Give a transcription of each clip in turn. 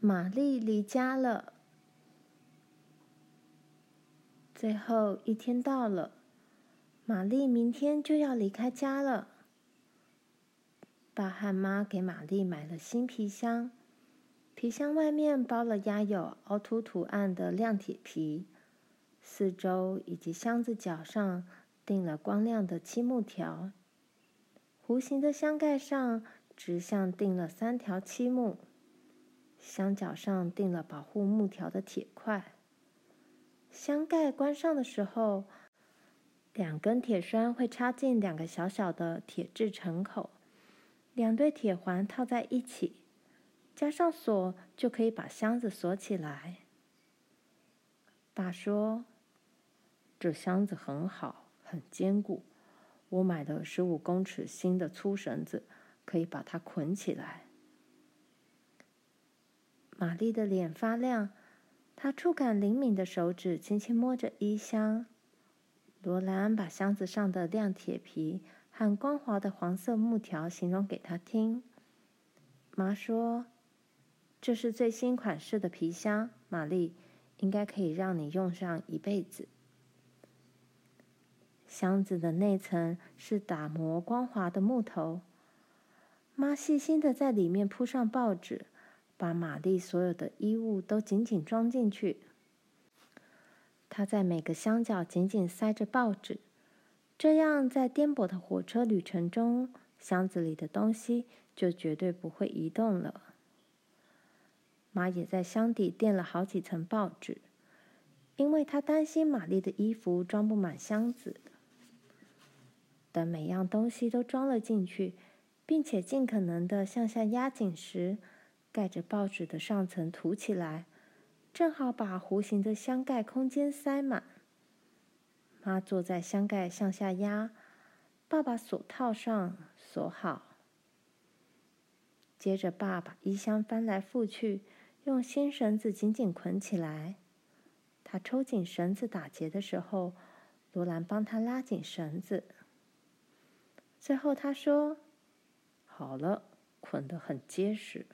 玛丽离家了。最后一天到了，玛丽明天就要离开家了。爸和妈给玛丽买了新皮箱，皮箱外面包了压有凹凸图案的亮铁皮，四周以及箱子角上钉了光亮的漆木条。弧形的箱盖上直向钉了三条漆木，箱角上钉了保护木条的铁块。箱盖关上的时候，两根铁栓会插进两个小小的铁制沉口，两对铁环套在一起，加上锁就可以把箱子锁起来。爸说：“这箱子很好，很坚固。我买的十五公尺新的粗绳子，可以把它捆起来。”玛丽的脸发亮。她触感灵敏的手指轻轻摸着衣箱。罗兰把箱子上的亮铁皮和光滑的黄色木条形容给她听。妈说：“这是最新款式的皮箱，玛丽，应该可以让你用上一辈子。”箱子的内层是打磨光滑的木头。妈细心的在里面铺上报纸。把玛丽所有的衣物都紧紧装进去。她在每个箱角紧紧塞着报纸，这样在颠簸的火车旅程中，箱子里的东西就绝对不会移动了。妈也在箱底垫了好几层报纸，因为她担心玛丽的衣服装不满箱子。等每样东西都装了进去，并且尽可能的向下压紧时，盖着报纸的上层凸起来，正好把弧形的箱盖空间塞满。妈坐在箱盖向下压，爸爸锁套上锁好。接着，爸把衣箱翻来覆去，用新绳子紧紧捆起来。他抽紧绳子打结的时候，罗兰帮他拉紧绳子。最后，他说：“好了，捆得很结实。”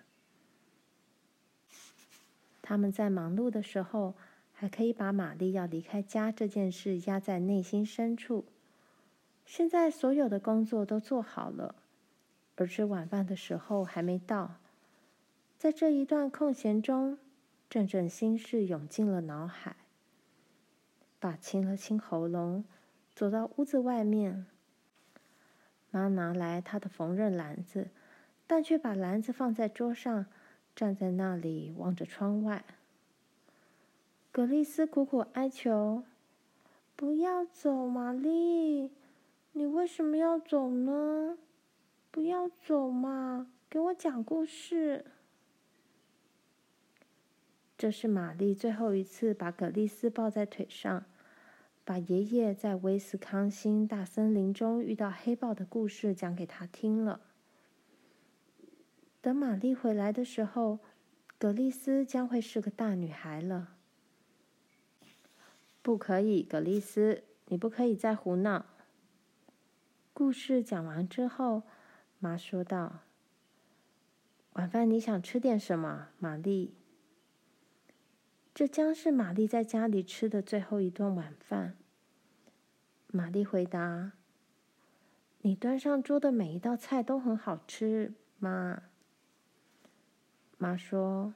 他们在忙碌的时候，还可以把玛丽要离开家这件事压在内心深处。现在所有的工作都做好了，而吃晚饭的时候还没到。在这一段空闲中，阵阵心事涌进了脑海。爸清了清喉咙，走到屋子外面。妈拿来她的缝纫篮子，但却把篮子放在桌上。站在那里望着窗外，葛丽丝苦苦哀求：“不要走，玛丽，你为什么要走呢？不要走嘛，给我讲故事。”这是玛丽最后一次把葛丽丝抱在腿上，把爷爷在威斯康星大森林中遇到黑豹的故事讲给她听了。等玛丽回来的时候，葛丽斯将会是个大女孩了。不可以，葛丽斯，你不可以再胡闹。故事讲完之后，妈说道：“晚饭你想吃点什么，玛丽？”这将是玛丽在家里吃的最后一顿晚饭。玛丽回答：“你端上桌的每一道菜都很好吃，妈。”妈说：“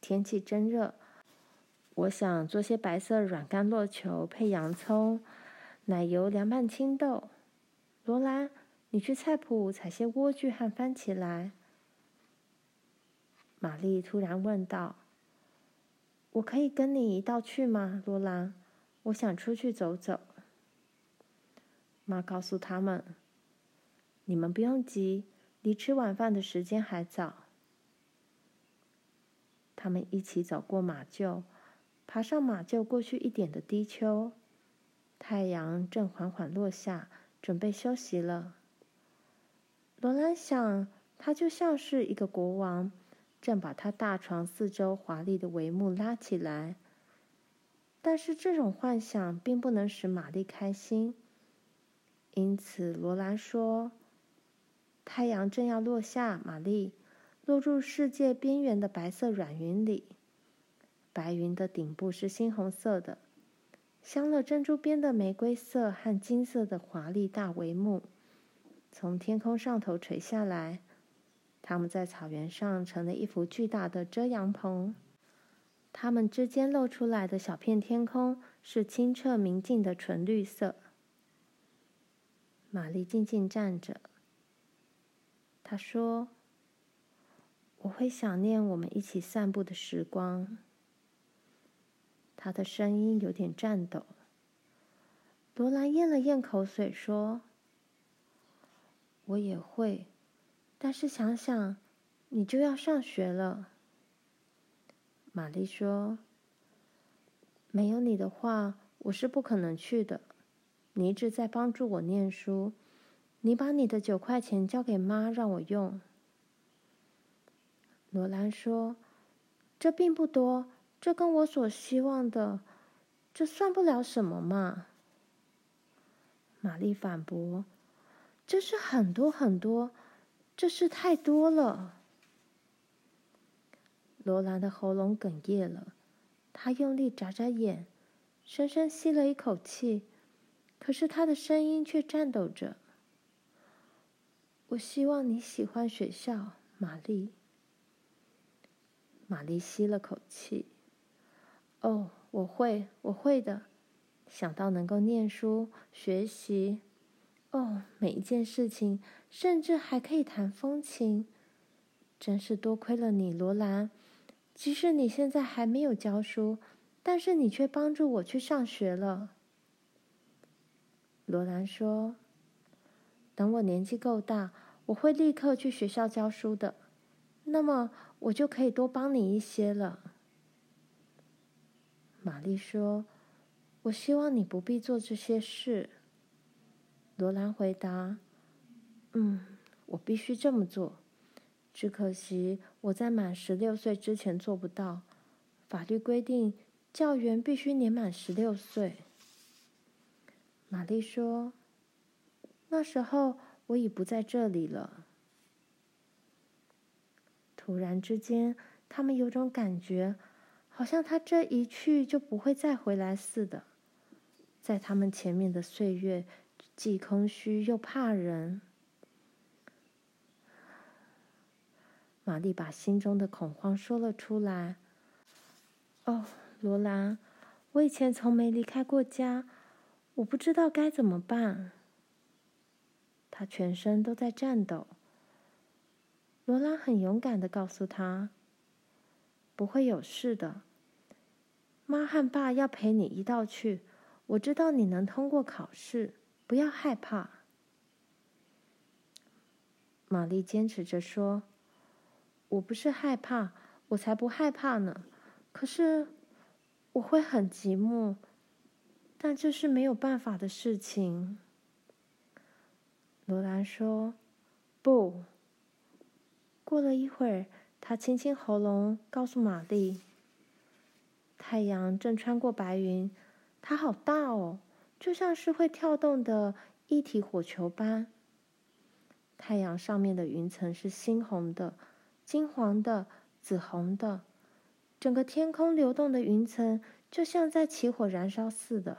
天气真热，我想做些白色软干酪球配洋葱，奶油凉拌青豆。罗兰，你去菜圃采些莴苣和番茄来。”玛丽突然问道：“我可以跟你一道去吗，罗兰？我想出去走走。”妈告诉他们：“你们不用急，离吃晚饭的时间还早。”他们一起走过马厩，爬上马厩过去一点的低丘。太阳正缓缓落下，准备休息了。罗兰想，他就像是一个国王，正把他大床四周华丽的帷幕拉起来。但是这种幻想并不能使玛丽开心，因此罗兰说：“太阳正要落下，玛丽。”落入世界边缘的白色软云里。白云的顶部是猩红色的，镶了珍珠边的玫瑰色和金色的华丽大帷幕，从天空上头垂下来。它们在草原上成了一幅巨大的遮阳棚。它们之间露出来的小片天空是清澈明净的纯绿色。玛丽静静站着。她说：“我会想念我们一起散步的时光。”他的声音有点颤抖。罗兰咽了咽口水，说：“我也会，但是想想，你就要上学了。”玛丽说：“没有你的话，我是不可能去的。你一直在帮助我念书。你把你的九块钱交给妈，让我用。”罗兰说：“这并不多，这跟我所希望的，这算不了什么嘛。”玛丽反驳：“这是很多很多，这是太多了。”罗兰的喉咙哽咽了，他用力眨眨眼，深深吸了一口气，可是他的声音却颤抖着。“我希望你喜欢学校，玛丽。”玛丽吸了口气，“哦，我会，我会的。想到能够念书、学习，哦，每一件事情，甚至还可以弹风琴，真是多亏了你，罗兰。”即使你现在还没有教书，但是你却帮助我去上学了。罗兰说：“等我年纪够大，我会立刻去学校教书的。那么我就可以多帮你一些了。”玛丽说：“我希望你不必做这些事。”罗兰回答：“嗯，我必须这么做。”只可惜我在满十六岁之前做不到。法律规定，教员必须年满十六岁。玛丽说：“那时候我已不在这里了。”突然之间，他们有种感觉，好像他这一去就不会再回来似的。在他们前面的岁月，既空虚又怕人。玛丽把心中的恐慌说了出来。“哦，罗兰，我以前从没离开过家，我不知道该怎么办。”她全身都在颤抖。罗拉很勇敢的告诉他：“不会有事的，妈和爸要陪你一道去。我知道你能通过考试，不要害怕。”玛丽坚持着说。我不是害怕，我才不害怕呢。可是我会很寂寞，但这是没有办法的事情。罗兰说：“不。”过了一会儿，他清清喉咙，告诉玛丽：“太阳正穿过白云，它好大哦，就像是会跳动的一体火球般。太阳上面的云层是猩红的。”金黄的、紫红的，整个天空流动的云层就像在起火燃烧似的。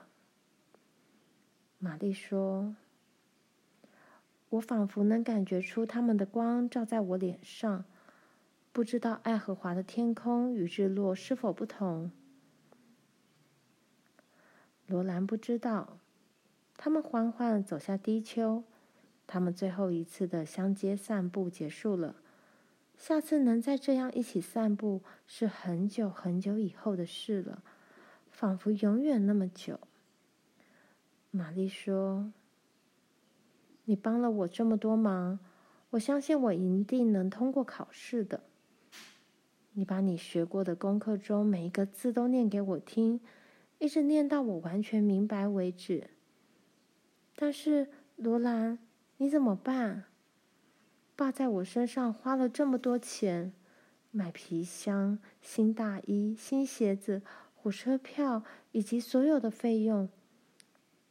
玛丽说：“我仿佛能感觉出他们的光照在我脸上，不知道爱荷华的天空与日落是否不同。”罗兰不知道。他们缓缓走下低丘，他们最后一次的相接散步结束了。下次能再这样一起散步，是很久很久以后的事了，仿佛永远那么久。玛丽说：“你帮了我这么多忙，我相信我一定能通过考试的。你把你学过的功课中每一个字都念给我听，一直念到我完全明白为止。但是，罗兰，你怎么办？”爸在我身上花了这么多钱，买皮箱、新大衣、新鞋子、火车票以及所有的费用，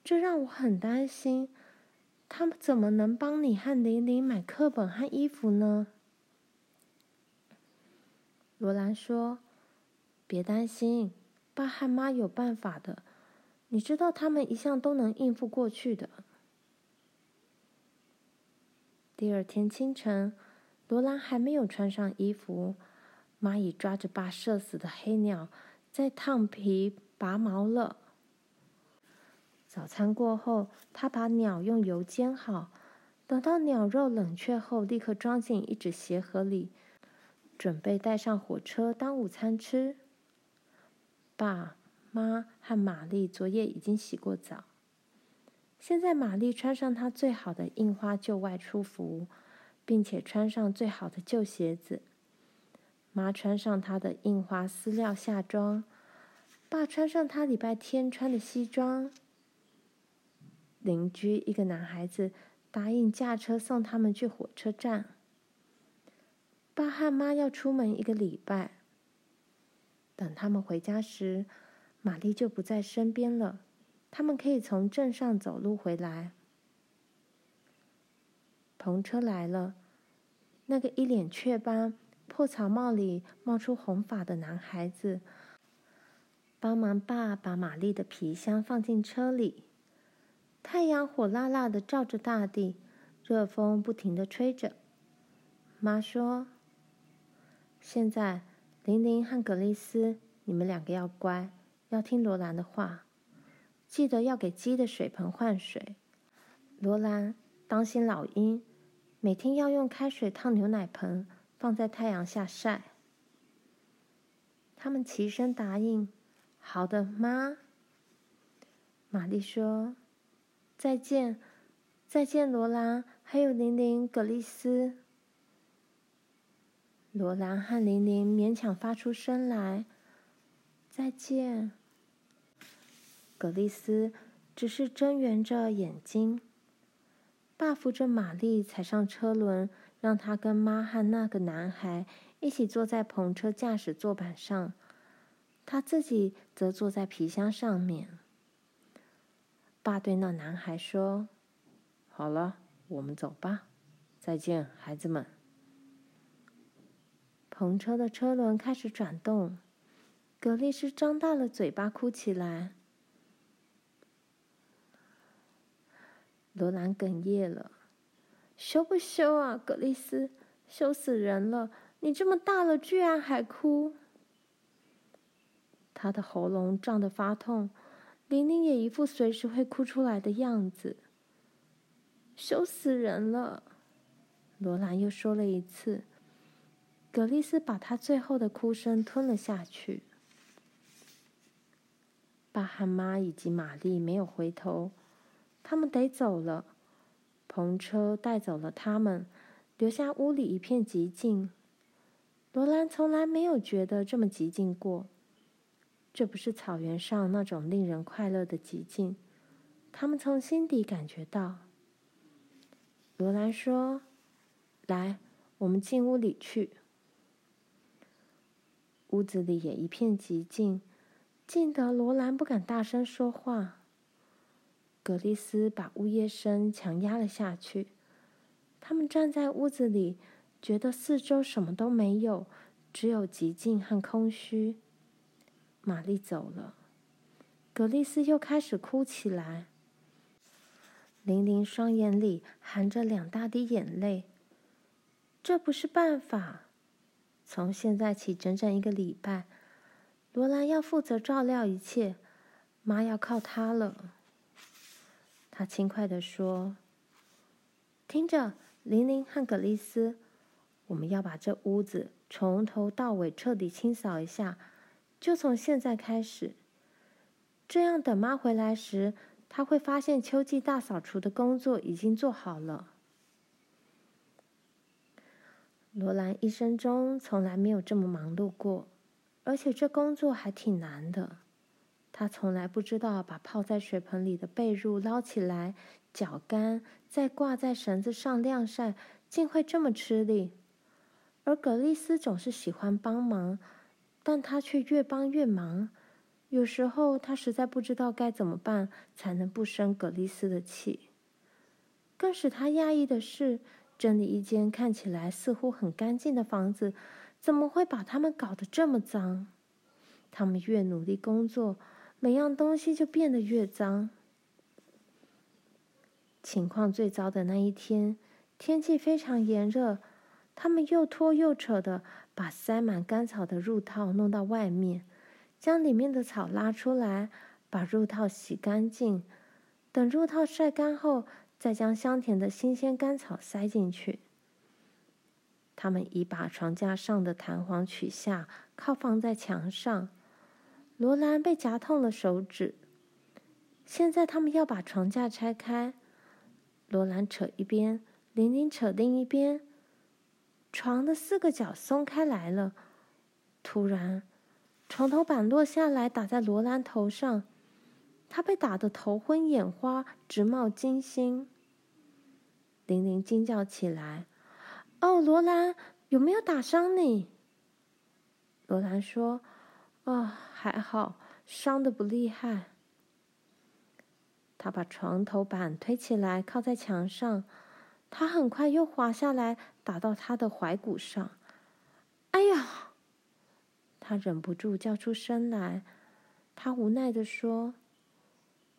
这让我很担心。他们怎么能帮你和玲玲买课本和衣服呢？罗兰说：“别担心，爸和妈有办法的。你知道，他们一向都能应付过去的。”第二天清晨，罗兰还没有穿上衣服，妈已抓着爸射死的黑鸟，在烫皮拔毛了。早餐过后，他把鸟用油煎好，等到鸟肉冷却后，立刻装进一只鞋盒里。准备带上火车当午餐吃。爸妈和玛丽昨夜已经洗过澡。现在玛丽穿上她最好的印花旧外出服，并且穿上最好的旧鞋子。妈穿上她的印花丝料夏装。爸穿上他礼拜天穿的西装。邻居一个男孩子答应驾车送他们去火车站。爸和妈要出门一个礼拜。等他们回家时，玛丽就不在身边了。他们可以从镇上走路回来。篷车来了，那个一脸雀斑、破草帽里冒出红发的男孩子，帮忙爸把玛丽的皮箱放进车里。太阳火辣辣的照着大地，热风不停的吹着。妈说。现在，玲玲和格丽丝，你们两个要乖，要听罗兰的话，记得要给鸡的水盆换水。罗兰，当心老鹰，每天要用开水烫牛奶盆，放在太阳下晒。他们齐声答应：“好的，妈。”玛丽说：“再见，再见，罗兰，还有玲玲、葛丽丝。”罗兰和玲玲勉强发出声来：“再见。”葛丽丝只是睁圆着眼睛。爸扶着玛丽踩上车轮，让她跟妈和那个男孩一起坐在篷车驾驶座板上，他自己则坐在皮箱上面。爸对那男孩说：“好了，我们走吧。再见，孩子们。”篷车的车轮开始转动，葛丽斯张大了嘴巴哭起来。罗兰哽咽了：“羞不羞啊，葛丽斯？羞死人了！你这么大了，居然还哭。”他的喉咙胀得发痛，玲玲也一副随时会哭出来的样子。羞死人了！罗兰又说了一次。葛丽丝把她最后的哭声吞了下去。爸和妈以及玛丽没有回头，他们得走了。篷车带走了他们，留下屋里一片寂静。罗兰从来没有觉得这么寂静过。这不是草原上那种令人快乐的寂静，他们从心底感觉到。罗兰说：“来，我们进屋里去。”屋子里也一片寂静，静得罗兰不敢大声说话。葛丽斯把呜咽声强压了下去。他们站在屋子里，觉得四周什么都没有，只有寂静和空虚。玛丽走了，格丽丝又开始哭起来。玲玲双眼里含着两大滴眼泪。这不是办法。从现在起，整整一个礼拜，罗兰要负责照料一切，妈要靠她了。她轻快地说：“听着，玲玲和格丽丝，我们要把这屋子从头到尾彻底清扫一下，就从现在开始。这样，等妈回来时，她会发现秋季大扫除的工作已经做好了。”罗兰一生中从来没有这么忙碌过，而且这工作还挺难的。他从来不知道把泡在水盆里的被褥捞起来、搅干，再挂在绳子上晾晒，竟会这么吃力。而葛丽丝总是喜欢帮忙，但他却越帮越忙。有时候他实在不知道该怎么办才能不生葛丽丝的气。更使他讶异的是，整理一间看起来似乎很干净的房子，怎么会把他们搞得这么脏？他们越努力工作，每样东西就变得越脏。情况最糟的那一天，天气非常炎热，他们又拖又扯的把塞满干草的褥套弄到外面，将里面的草拉出来，把褥套洗干净。等褥套晒干后，再将香甜的新鲜干草塞进去。他们已把床架上的弹簧取下，靠放在墙上。罗兰被夹痛了手指。现在他们要把床架拆开。罗兰扯一边，玲玲扯另一边。床的四个角松开来了。突然，床头板落下来，打在罗兰头上。他被打得头昏眼花，直冒金星。玲玲惊叫起来：“哦，罗兰，有没有打伤你？”罗兰说：“哦，还好，伤的不厉害。”他把床头板推起来，靠在墙上。他很快又滑下来，打到他的踝骨上。“哎呀！”他忍不住叫出声来。他无奈地说。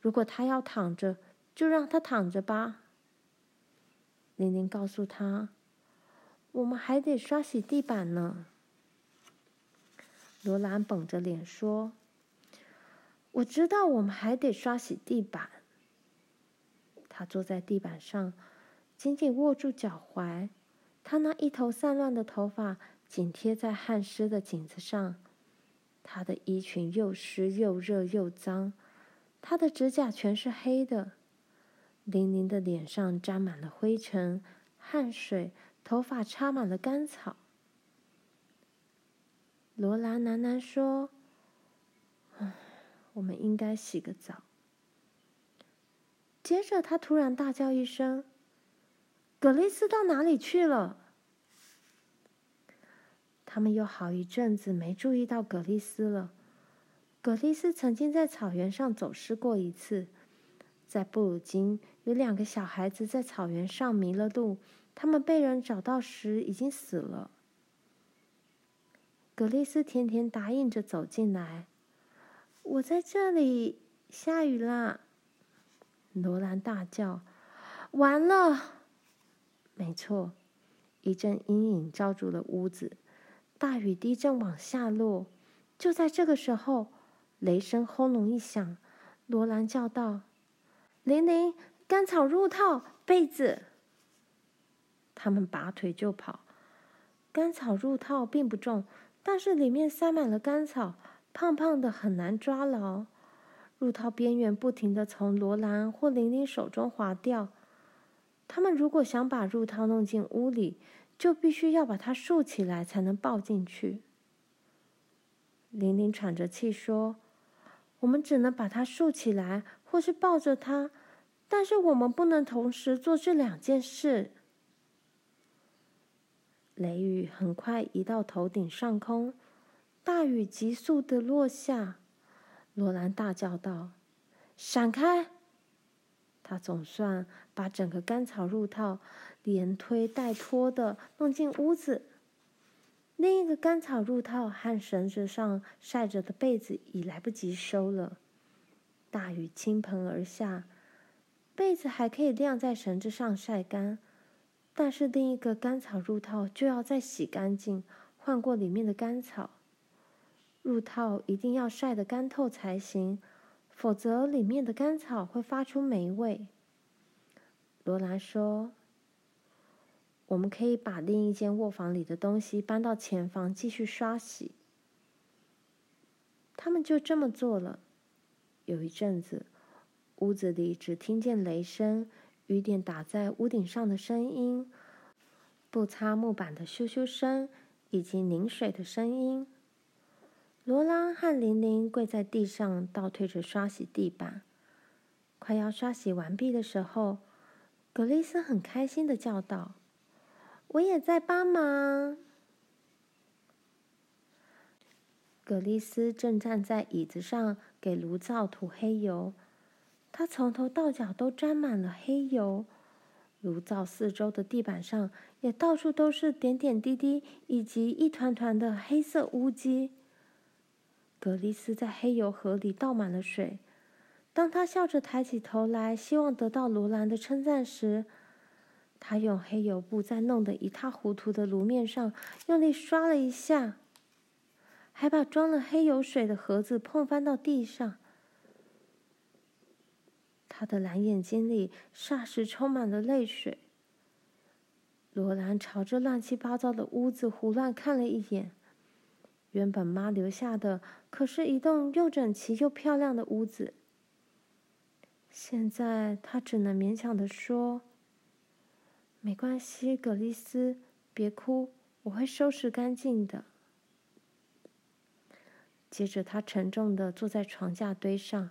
如果他要躺着，就让他躺着吧。玲玲告诉他：“我们还得刷洗地板呢。”罗兰绷着脸说：“我知道我们还得刷洗地板。”他坐在地板上，紧紧握住脚踝，他那一头散乱的头发紧贴在汗湿的颈子上，他的衣裙又湿又热又脏。他的指甲全是黑的，玲玲的脸上沾满了灰尘、汗水，头发插满了干草。罗兰喃喃说：“唉，我们应该洗个澡。”接着，他突然大叫一声：“格雷斯到哪里去了？”他们有好一阵子没注意到葛丽丝了。葛丽丝曾经在草原上走失过一次，在布鲁金有两个小孩子在草原上迷了路，他们被人找到时已经死了。葛丽丝甜甜答应着走进来：“我在这里，下雨啦！”罗兰大叫：“完了！”没错，一阵阴影罩住了屋子，大雨滴正往下落。就在这个时候。雷声轰隆一响，罗兰叫道：“玲玲，干草褥套、被子。”他们拔腿就跑。干草褥套并不重，但是里面塞满了干草，胖胖的，很难抓牢。褥套边缘不停的从罗兰或玲玲手中滑掉。他们如果想把褥套弄进屋里，就必须要把它竖起来才能抱进去。玲玲喘着气说。我们只能把它竖起来，或是抱着它，但是我们不能同时做这两件事。雷雨很快移到头顶上空，大雨急速的落下。罗兰大叫道：“闪开！”他总算把整个干草褥套连推带拖的弄进屋子。另一个干草褥套和绳子上晒着的被子已来不及收了。大雨倾盆而下，被子还可以晾在绳子上晒干，但是另一个干草褥套就要再洗干净，换过里面的干草。褥套一定要晒得干透才行，否则里面的干草会发出霉味。罗兰说。我们可以把另一间卧房里的东西搬到前房继续刷洗。他们就这么做了。有一阵子，屋子里只听见雷声、雨点打在屋顶上的声音、布擦木板的咻咻声以及凝水的声音。罗拉和玲玲跪在地上倒退着刷洗地板。快要刷洗完毕的时候，格丽丝很开心的叫道。我也在帮忙。葛丽丝正站在椅子上给炉灶涂黑油，她从头到脚都沾满了黑油。炉灶四周的地板上也到处都是点点滴滴以及一团团的黑色污迹。葛丽丝在黑油盒里倒满了水。当她笑着抬起头来，希望得到罗兰的称赞时，他用黑油布在弄得一塌糊涂的炉面上用力刷了一下，还把装了黑油水的盒子碰翻到地上。他的蓝眼睛里霎时充满了泪水。罗兰朝着乱七八糟的屋子胡乱看了一眼。原本妈留下的可是一栋又整齐又漂亮的屋子。现在他只能勉强的说：“没关系，葛丽丝，别哭，我会收拾干净的。”接着，他沉重地坐在床架堆上，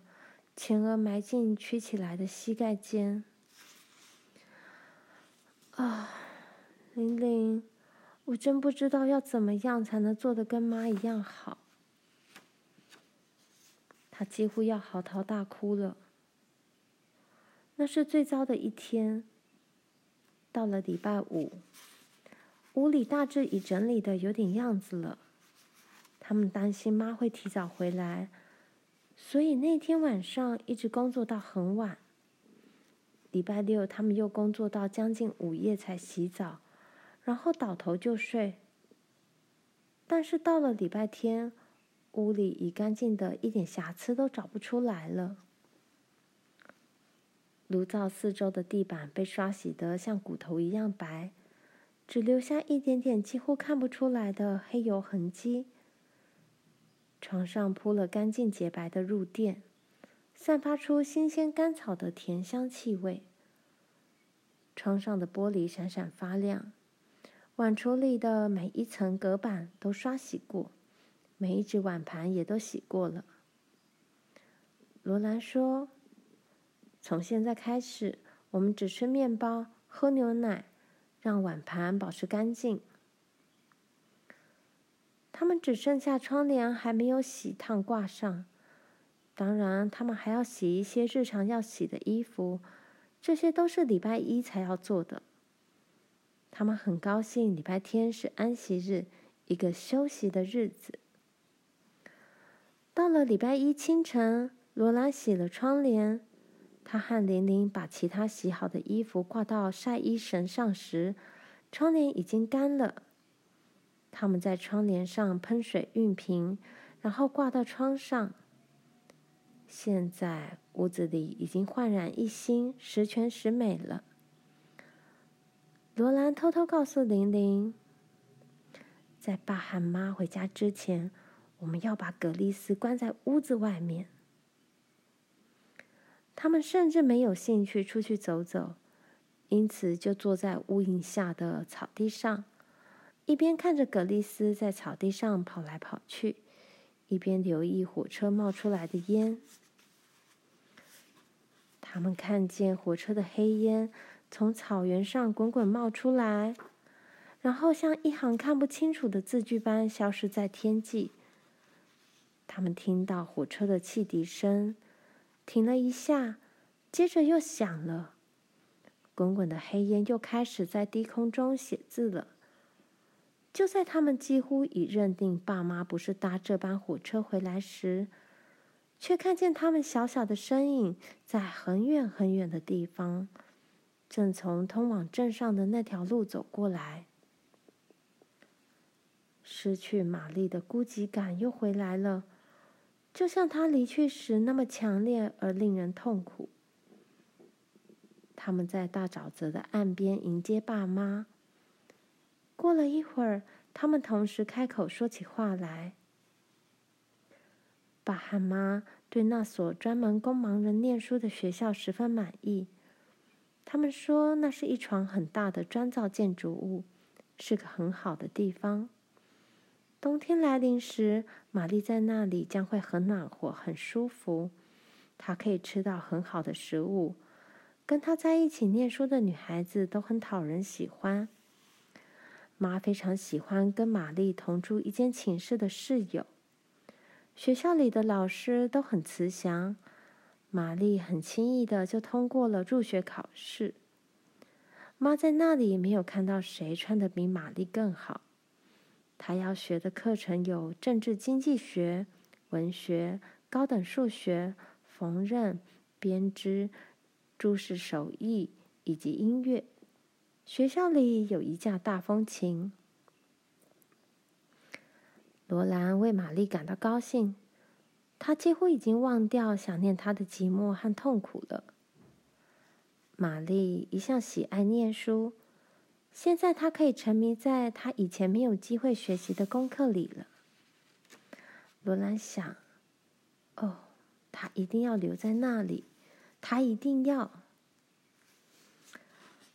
前额埋进曲起来的膝盖间。啊，玲玲。我真不知道要怎么样才能做得跟妈一样好。她几乎要嚎啕大哭了。那是最糟的一天。到了礼拜五，屋里大致已整理的有点样子了。他们担心妈会提早回来，所以那天晚上一直工作到很晚。礼拜六，他们又工作到将近午夜才洗澡。然后倒头就睡。但是到了礼拜天，屋里已干净的一点瑕疵都找不出来了。炉灶四周的地板被刷洗得像骨头一样白，只留下一点点几乎看不出来的黑油痕迹。床上铺了干净洁白的褥垫，散发出新鲜干草的甜香气味。窗上的玻璃闪闪发亮。碗橱里的每一层隔板都刷洗过，每一只碗盘也都洗过了。罗兰说：“从现在开始，我们只吃面包，喝牛奶，让碗盘保持干净。”他们只剩下窗帘还没有洗烫挂上，当然，他们还要洗一些日常要洗的衣服，这些都是礼拜一才要做的。他们很高兴，礼拜天是安息日，一个休息的日子。到了礼拜一清晨，罗兰洗了窗帘。他和玲玲把其他洗好的衣服挂到晒衣绳上时，窗帘已经干了。他们在窗帘上喷水熨平，然后挂到窗上。现在屋子里已经焕然一新，十全十美了。罗兰偷偷告诉玲玲，在爸和妈回家之前，我们要把格丽丝关在屋子外面。他们甚至没有兴趣出去走走，因此就坐在屋檐下的草地上，一边看着葛丽丝在草地上跑来跑去，一边留意火车冒出来的烟。他们看见火车的黑烟。从草原上滚滚冒出来，然后像一行看不清楚的字句般消失在天际。他们听到火车的汽笛声，停了一下，接着又响了。滚滚的黑烟又开始在低空中写字了。就在他们几乎已认定爸妈不是搭这班火车回来时，却看见他们小小的身影在很远很远的地方。正从通往镇上的那条路走过来，失去玛丽的孤寂感又回来了，就像他离去时那么强烈而令人痛苦。他们在大沼泽的岸边迎接爸妈。过了一会儿，他们同时开口说起话来。爸和妈对那所专门供盲人念书的学校十分满意。他们说，那是一幢很大的砖造建筑物，是个很好的地方。冬天来临时，玛丽在那里将会很暖和、很舒服。她可以吃到很好的食物，跟她在一起念书的女孩子都很讨人喜欢。妈非常喜欢跟玛丽同住一间寝室的室友。学校里的老师都很慈祥。玛丽很轻易的就通过了入学考试。妈在那里没有看到谁穿的比玛丽更好。他要学的课程有政治经济学、文学、高等数学、缝纫、编织、珠饰手艺以及音乐。学校里有一架大风琴。罗兰为玛丽感到高兴，她几乎已经忘掉想念她的寂寞和痛苦了。玛丽一向喜爱念书。现在他可以沉迷在他以前没有机会学习的功课里了。罗兰想：“哦，他一定要留在那里，他一定要。”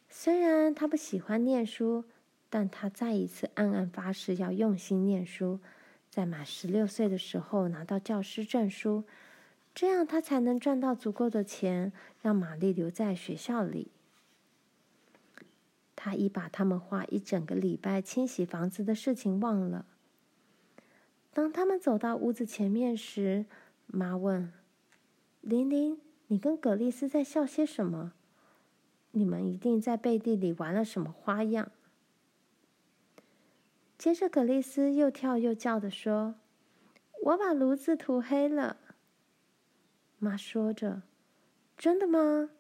虽然他不喜欢念书，但他再一次暗暗发誓要用心念书，在满十六岁的时候拿到教师证书，这样他才能赚到足够的钱，让玛丽留在学校里。他已把他们花一整个礼拜清洗房子的事情忘了。当他们走到屋子前面时，妈问：“琳琳，你跟葛丽丝在笑些什么？你们一定在背地里玩了什么花样？”接着，葛丽丝又跳又叫地说：“我把炉子涂黑了。”妈说着：“真的吗？”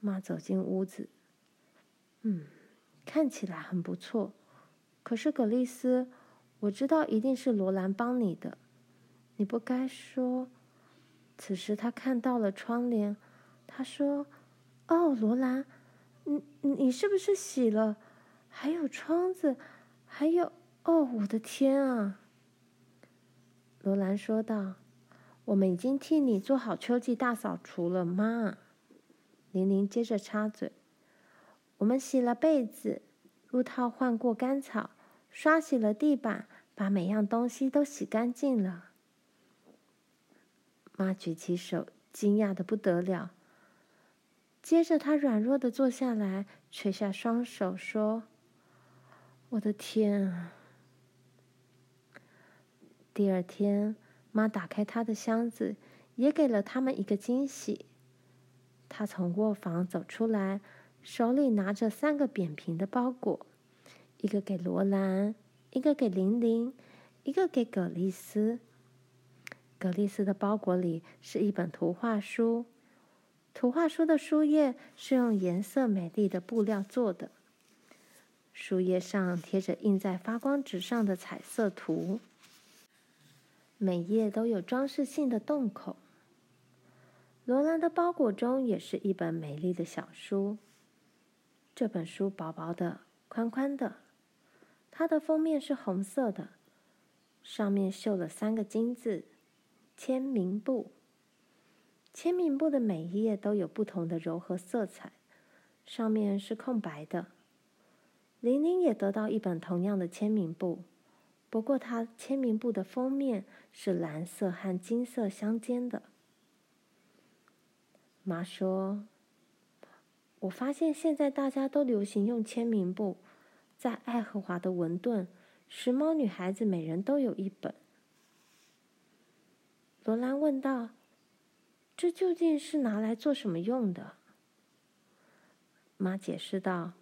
妈走进屋子。嗯，看起来很不错。可是葛丽丝，我知道一定是罗兰帮你的。你不该说。此时他看到了窗帘，他说：“哦，罗兰，你你是不是洗了？还有窗子，还有……哦，我的天啊！”罗兰说道：“我们已经替你做好秋季大扫除了，妈。”琳琳接着插嘴。我们洗了被子，褥套换过干草，刷洗了地板，把每样东西都洗干净了。妈举起手，惊讶的不得了。接着，她软弱的坐下来，垂下双手，说：“我的天啊！”第二天，妈打开她的箱子，也给了他们一个惊喜。她从卧房走出来。手里拿着三个扁平的包裹，一个给罗兰，一个给玲玲，一个给葛丽丝。葛丽丝的包裹里是一本图画书，图画书的书页是用颜色美丽的布料做的，书页上贴着印在发光纸上的彩色图，每页都有装饰性的洞口。罗兰的包裹中也是一本美丽的小书。这本书薄薄的、宽宽的，它的封面是红色的，上面绣了三个金字“签名簿”。签名簿的每一页都有不同的柔和色彩，上面是空白的。玲玲也得到一本同样的签名簿，不过她签名簿的封面是蓝色和金色相间的。妈说。我发现现在大家都流行用签名簿，在爱荷华的文顿，时髦女孩子每人都有一本。罗兰问道：“这究竟是拿来做什么用的？”妈解释道：“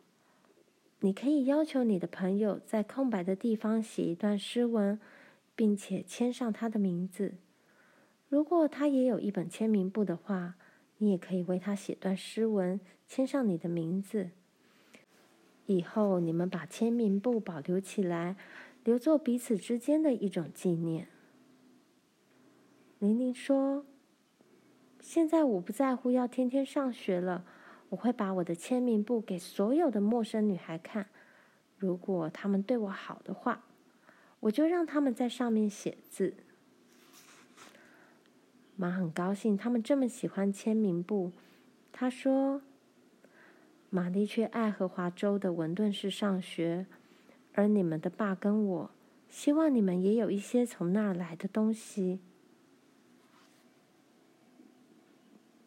你可以要求你的朋友在空白的地方写一段诗文，并且签上他的名字。如果他也有一本签名簿的话。”你也可以为他写段诗文，签上你的名字。以后你们把签名簿保留起来，留作彼此之间的一种纪念。玲玲说：“现在我不在乎要天天上学了，我会把我的签名簿给所有的陌生女孩看。如果她们对我好的话，我就让她们在上面写字。”妈很高兴他们这么喜欢签名簿。她说：“玛丽去爱荷华州的文顿市上学，而你们的爸跟我希望你们也有一些从那儿来的东西。”